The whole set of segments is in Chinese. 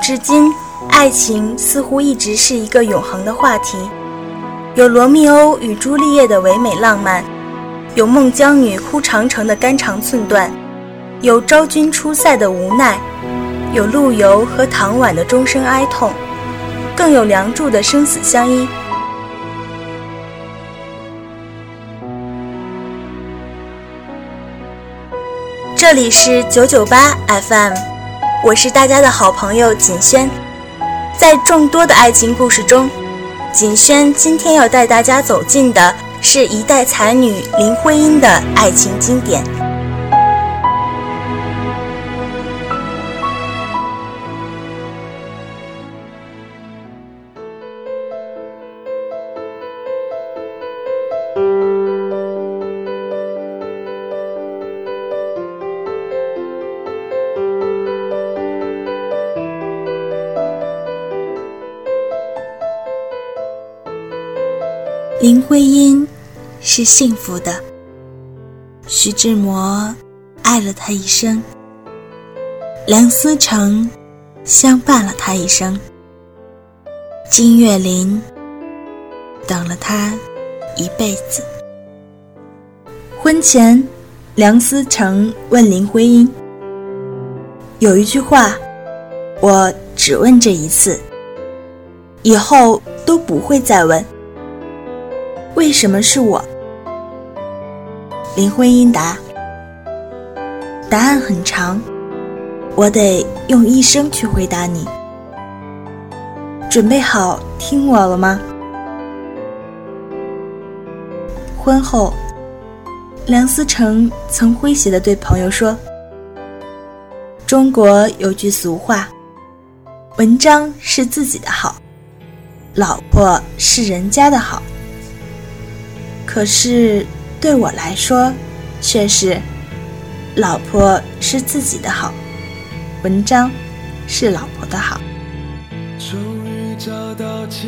至今，爱情似乎一直是一个永恒的话题。有罗密欧与朱丽叶的唯美浪漫，有孟姜女哭长城的肝肠寸断，有昭君出塞的无奈，有陆游和唐婉的终生哀痛，更有梁祝的生死相依。这里是九九八 FM。我是大家的好朋友锦轩，在众多的爱情故事中，锦轩今天要带大家走进的是一代才女林徽因的爱情经典。林徽因是幸福的，徐志摩爱了她一生，梁思成相伴了她一生，金岳霖等了她一辈子。婚前，梁思成问林徽因：“有一句话，我只问这一次，以后都不会再问。”为什么是我？林徽因答：“答案很长，我得用一生去回答你。准备好听我了吗？”婚后，梁思成曾诙谐地对朋友说：“中国有句俗话，文章是自己的好，老婆是人家的好。”可是，对我来说，却是，老婆是自己的好，文章是老婆的好。终于找到借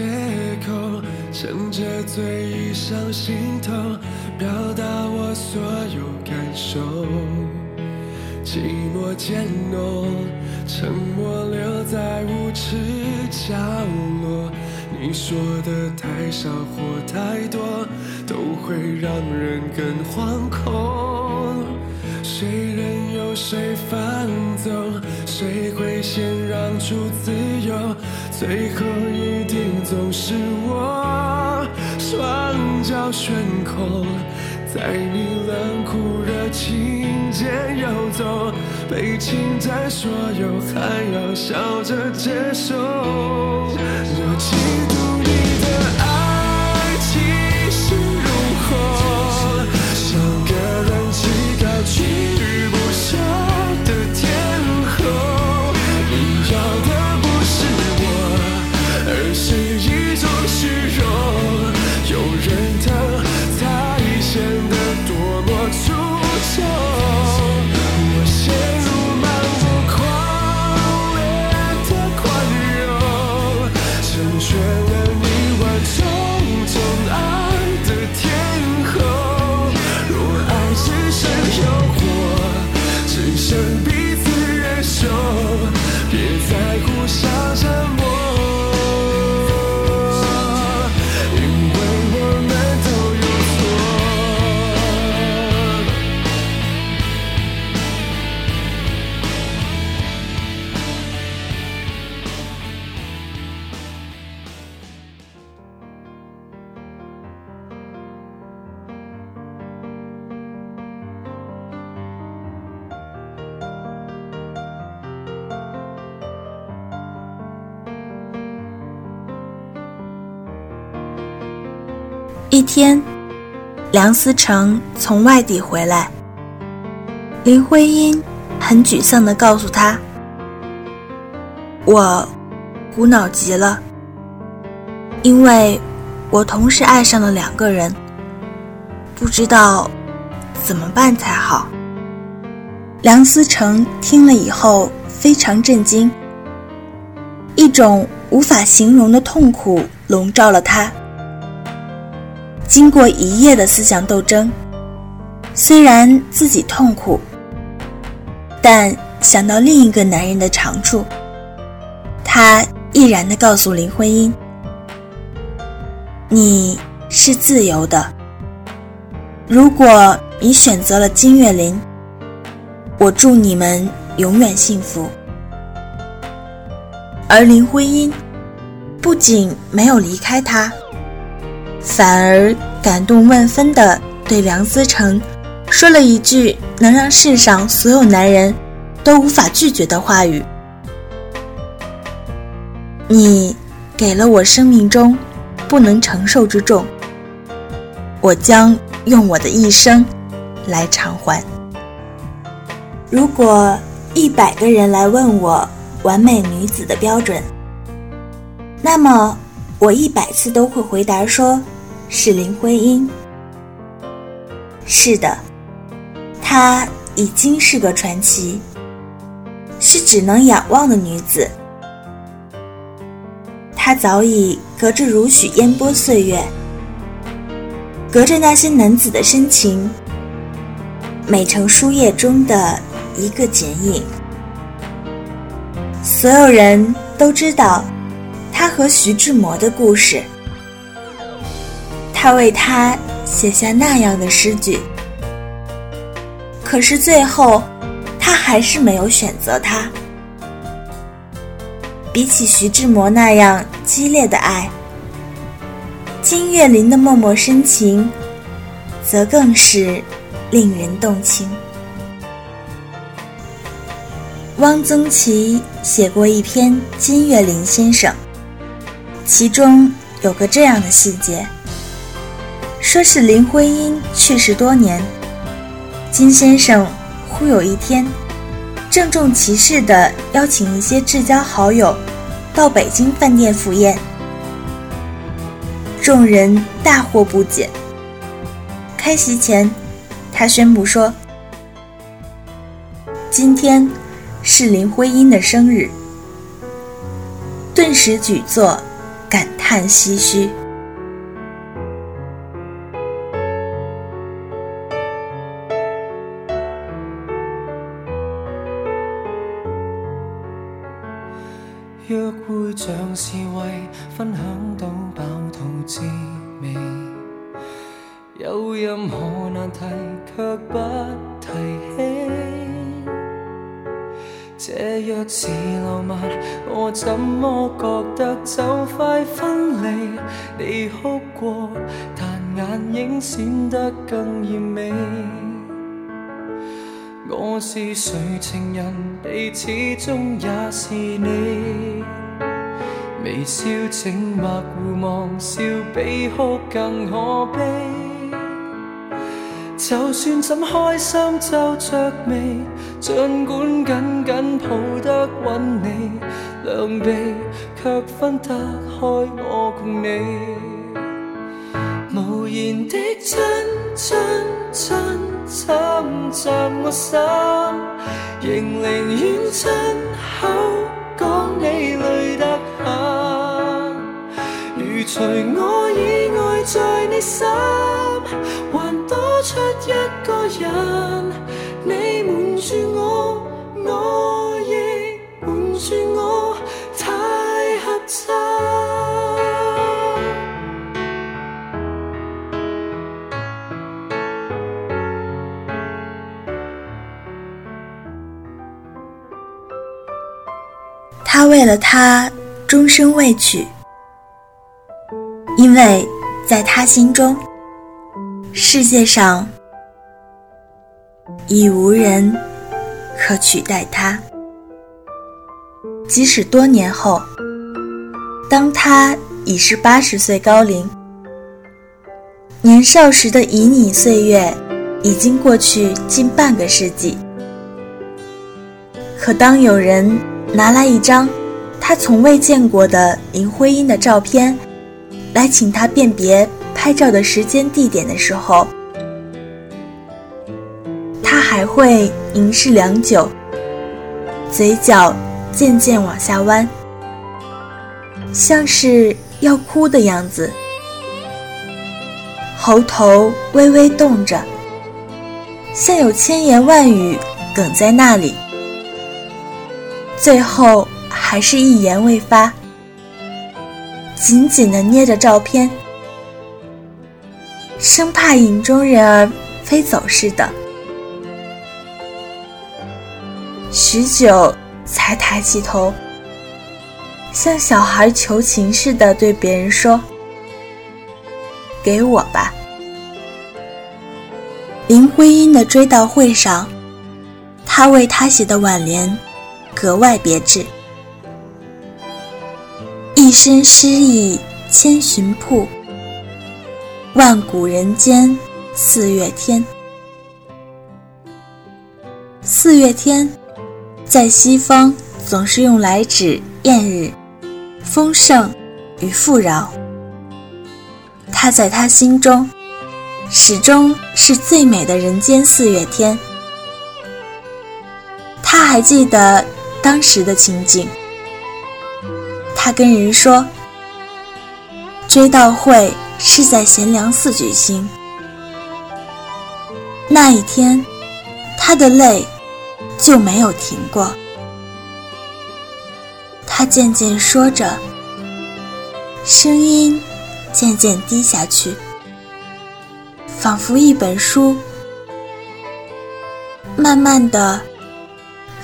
口，趁着醉意上心头，表达我所有感受。寂寞渐浓，沉默留在无耻角落。你说的太少或太多，都会让人更惶恐。谁任由？谁放纵，谁会先让出自由？最后一定总是我，双脚悬空，在你冷酷热情间游走，被侵占所有，还要笑着接受。我嫉一天，梁思成从外地回来，林徽因很沮丧地告诉他：“我苦恼极了，因为我同时爱上了两个人，不知道怎么办才好。梁思成听了以后非常震惊，一种无法形容的痛苦笼罩了他。经过一夜的思想斗争，虽然自己痛苦，但想到另一个男人的长处，他毅然地告诉林徽因：“你是自由的。如果你选择了金岳霖，我祝你们永远幸福。”而林徽因不仅没有离开他。反而感动万分地对梁思成说了一句能让世上所有男人都无法拒绝的话语：“你给了我生命中不能承受之重，我将用我的一生来偿还。”如果一百个人来问我完美女子的标准，那么我一百次都会回答说。是林徽因。是的，她已经是个传奇，是只能仰望的女子。她早已隔着如许烟波岁月，隔着那些男子的深情，美成书页中的一个剪影。所有人都知道，她和徐志摩的故事。他为他写下那样的诗句，可是最后，他还是没有选择他。比起徐志摩那样激烈的爱，金岳霖的默默深情，则更是令人动情。汪曾祺写过一篇《金岳霖先生》，其中有个这样的细节。说是林徽因去世多年，金先生忽有一天，郑重其事地邀请一些至交好友到北京饭店赴宴，众人大惑不解。开席前，他宣布说：“今天是林徽因的生日。”顿时举座感叹唏嘘。约会像是为分享到饱肚滋味，有任何难题却不提起。这若是浪漫，我怎么觉得就快分离？你哭过，但眼影显得更艳美。我是谁情人，你始终也是你。微笑静默互望，笑比哭更可悲。就算怎开心皱着眉，尽管紧紧抱得稳你，两臂却分得开我共你。无言的真真真。侵袭我心，仍宁愿亲口讲你累得很。如除我以外在你心，还多出一个人，你瞒住我，我亦瞒住我，太合衬。为了他终生未娶，因为在他心中，世界上已无人可取代他。即使多年后，当他已是八十岁高龄，年少时的旖旎岁月已经过去近半个世纪，可当有人。拿来一张他从未见过的林徽因的照片，来请他辨别拍照的时间地点的时候，他还会凝视良久，嘴角渐渐往下弯，像是要哭的样子，喉头微微动着，像有千言万语哽在那里。最后还是一言未发，紧紧的捏着照片，生怕影中人儿飞走似的。许久才抬起头，像小孩求情似的对别人说：“给我吧。”林徽因的追悼会上，他为她写的挽联。格外别致，一身诗意千寻瀑，万古人间四月天。四月天，在西方总是用来指艳日、丰盛与富饶。他在他心中，始终是最美的人间四月天。他还记得。当时的情景，他跟人说：“追悼会是在贤良寺举行。”那一天，他的泪就没有停过。他渐渐说着，声音渐渐低下去，仿佛一本书，慢慢的。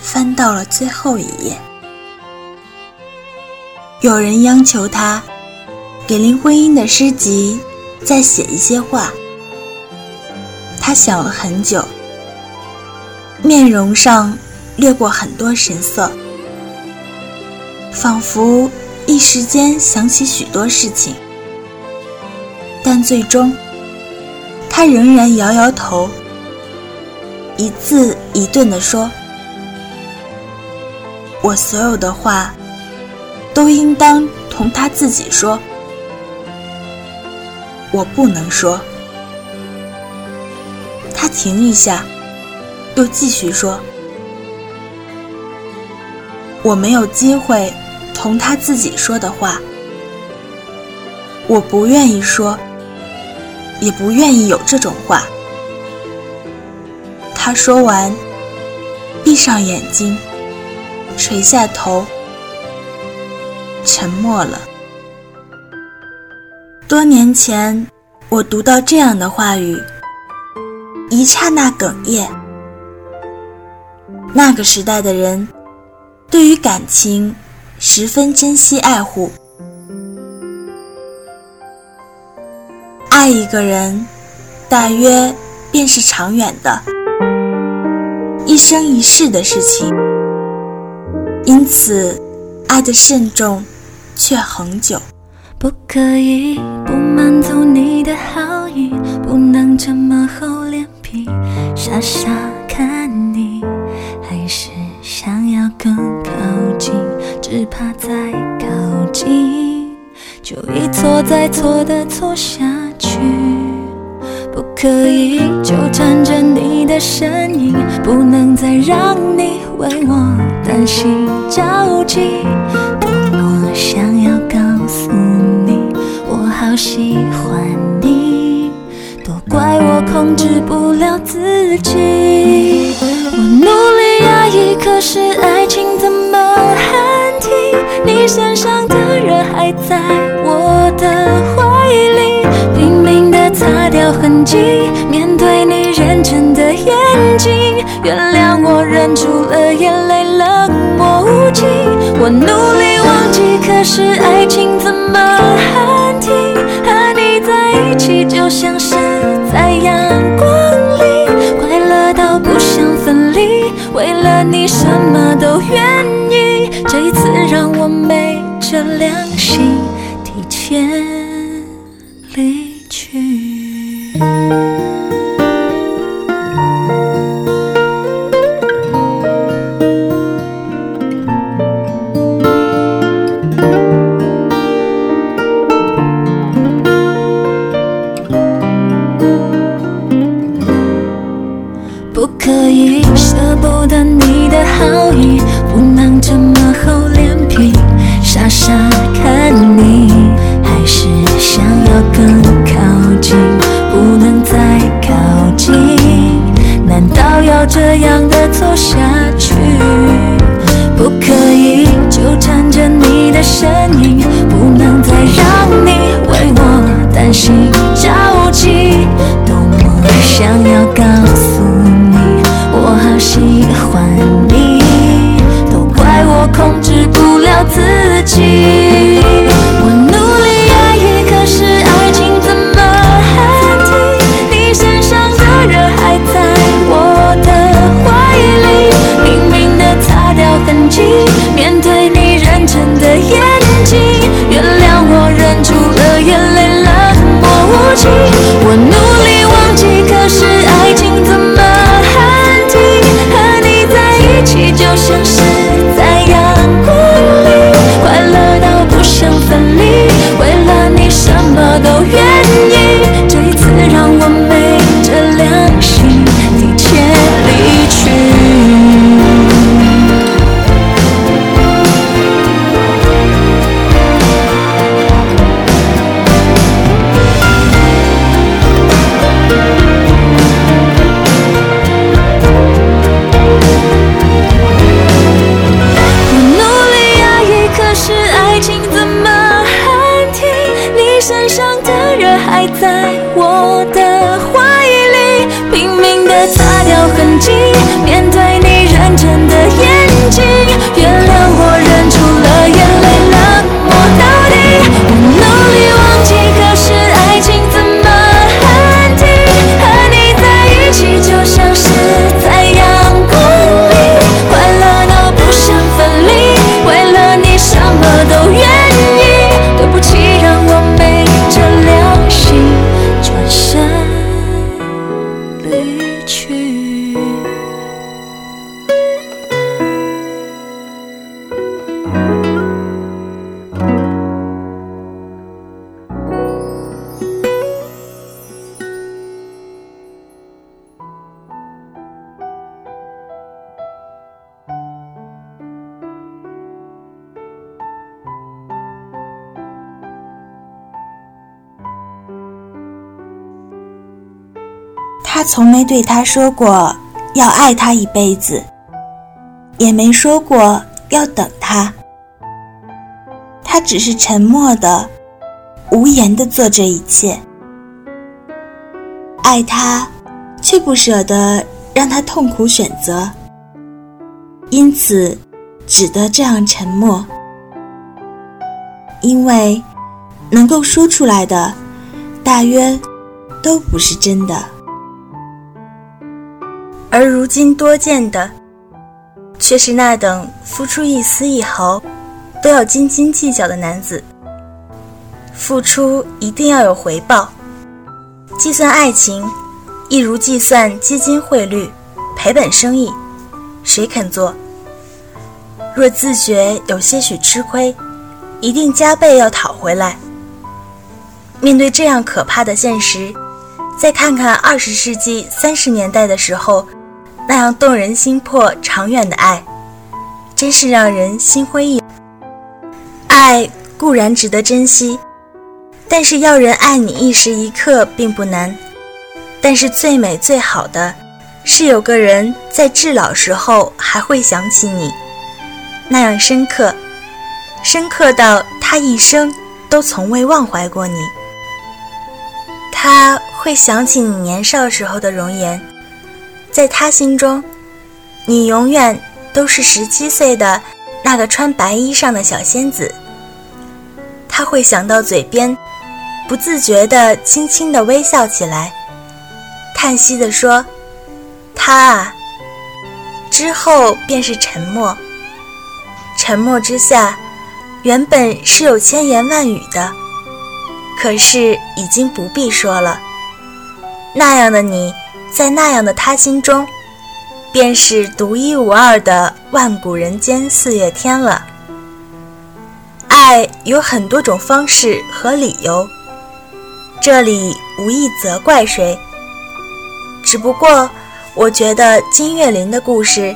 翻到了最后一页，有人央求他给林徽因的诗集再写一些话。他想了很久，面容上掠过很多神色，仿佛一时间想起许多事情，但最终他仍然摇摇头，一字一顿地说。我所有的话，都应当同他自己说。我不能说。他停一下，又继续说：“我没有机会同他自己说的话，我不愿意说，也不愿意有这种话。”他说完，闭上眼睛。垂下头，沉默了。多年前，我读到这样的话语，一刹那哽咽。那个时代的人，对于感情十分珍惜爱护，爱一个人，大约便是长远的，一生一世的事情。因此，爱的慎重，却恒久。不可以不满足你的好意，不能这么厚脸皮，傻傻看你，还是想要更靠近，只怕再靠近，就一错再错的错下去。不可以纠缠着你的身影，不能再让你为我。担心着急，多么想，喜欢你，都怪我控制不了自己。我努力压抑，可是爱情怎么喊停？你身上的热还在我的怀里，拼命的擦掉痕迹，面对你认真的眼睛，原谅我忍住了眼泪冷漠无情。我努力忘记，可是爱情怎么喊停？就像是在阳光里，快乐到不想分离。为了你什么都愿好身上的热还在我的怀里，拼命的擦掉痕迹，面对他从没对他说过要爱他一辈子，也没说过要等他。他只是沉默的、无言的做这一切，爱他，却不舍得让他痛苦选择，因此只得这样沉默。因为能够说出来的，大约都不是真的。而如今多见的，却是那等付出一丝一毫都要斤斤计较的男子。付出一定要有回报，计算爱情，一如计算基金汇率、赔本生意，谁肯做？若自觉有些许吃亏，一定加倍要讨回来。面对这样可怕的现实，再看看二十世纪三十年代的时候。那样动人心魄、长远的爱，真是让人心灰意。爱固然值得珍惜，但是要人爱你一时一刻并不难。但是最美最好的，是有个人在至老时候还会想起你，那样深刻，深刻到他一生都从未忘怀过你。他会想起你年少时候的容颜。在他心中，你永远都是十七岁的那个穿白衣裳的小仙子。他会想到嘴边，不自觉地轻轻地微笑起来，叹息地说：“他啊。”之后便是沉默。沉默之下，原本是有千言万语的，可是已经不必说了。那样的你。在那样的他心中，便是独一无二的万古人间四月天了。爱有很多种方式和理由，这里无意责怪谁。只不过，我觉得金岳霖的故事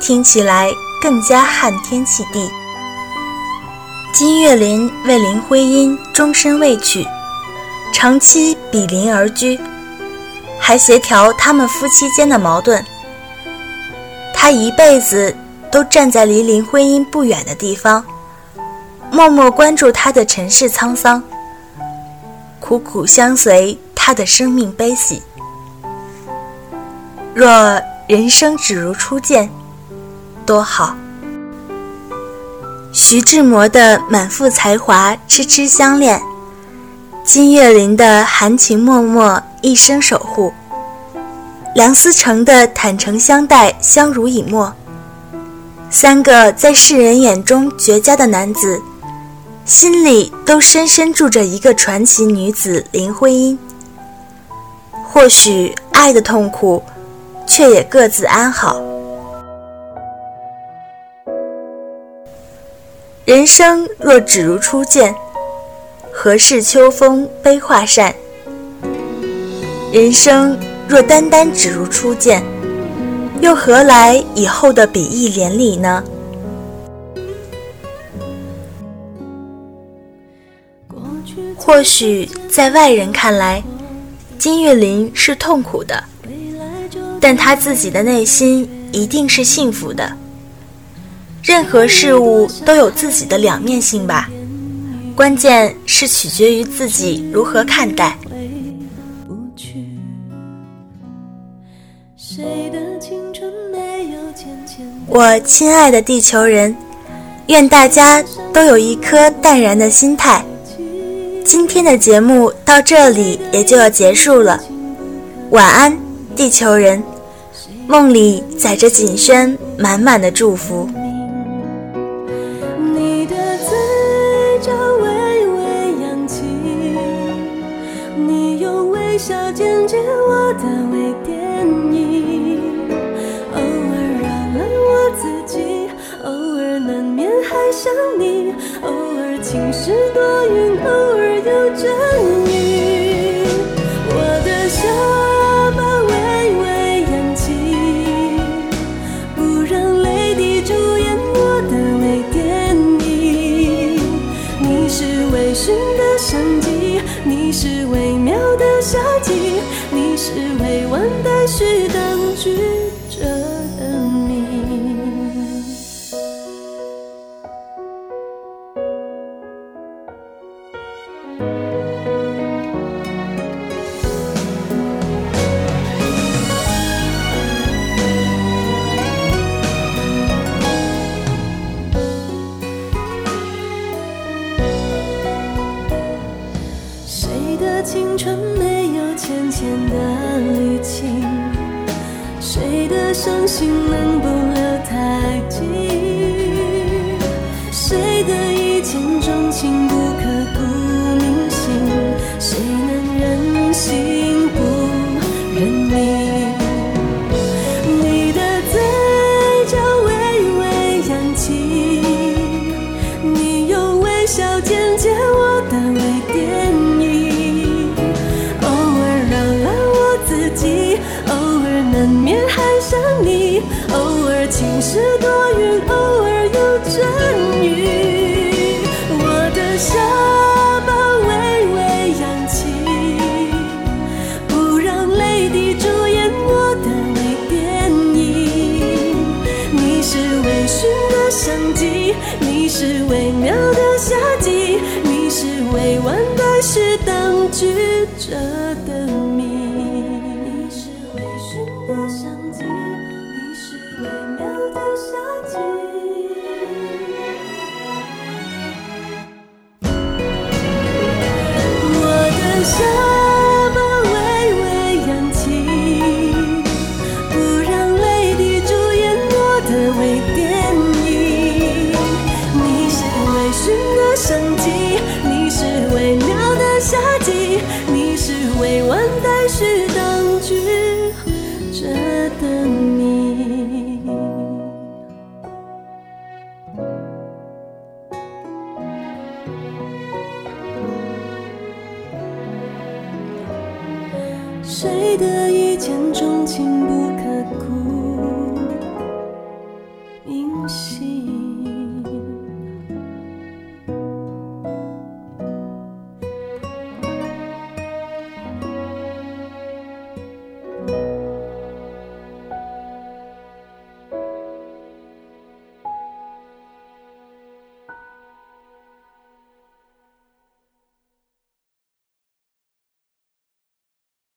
听起来更加撼天泣地。金岳霖为林徽因终身未娶，长期比邻而居。还协调他们夫妻间的矛盾。他一辈子都站在离林徽因不远的地方，默默关注他的尘世沧桑，苦苦相随他的生命悲喜。若人生只如初见，多好。徐志摩的满腹才华痴痴相恋，金岳霖的含情脉脉一生守护，梁思成的坦诚相待相濡以沫，三个在世人眼中绝佳的男子，心里都深深住着一个传奇女子林徽因。或许爱的痛苦，却也各自安好。人生若只如初见，何事秋风悲画扇？人生若单单只如初见，又何来以后的比翼连理呢？或许在外人看来，金岳霖是痛苦的，但他自己的内心一定是幸福的。任何事物都有自己的两面性吧，关键是取决于自己如何看待。我亲爱的地球人，愿大家都有一颗淡然的心态。今天的节目到这里也就要结束了，晚安，地球人，梦里载着锦轩满满的祝福。晴时多云，偶的淤青？谁的伤心能不留太迹？谁的一见钟情不你是未完待续的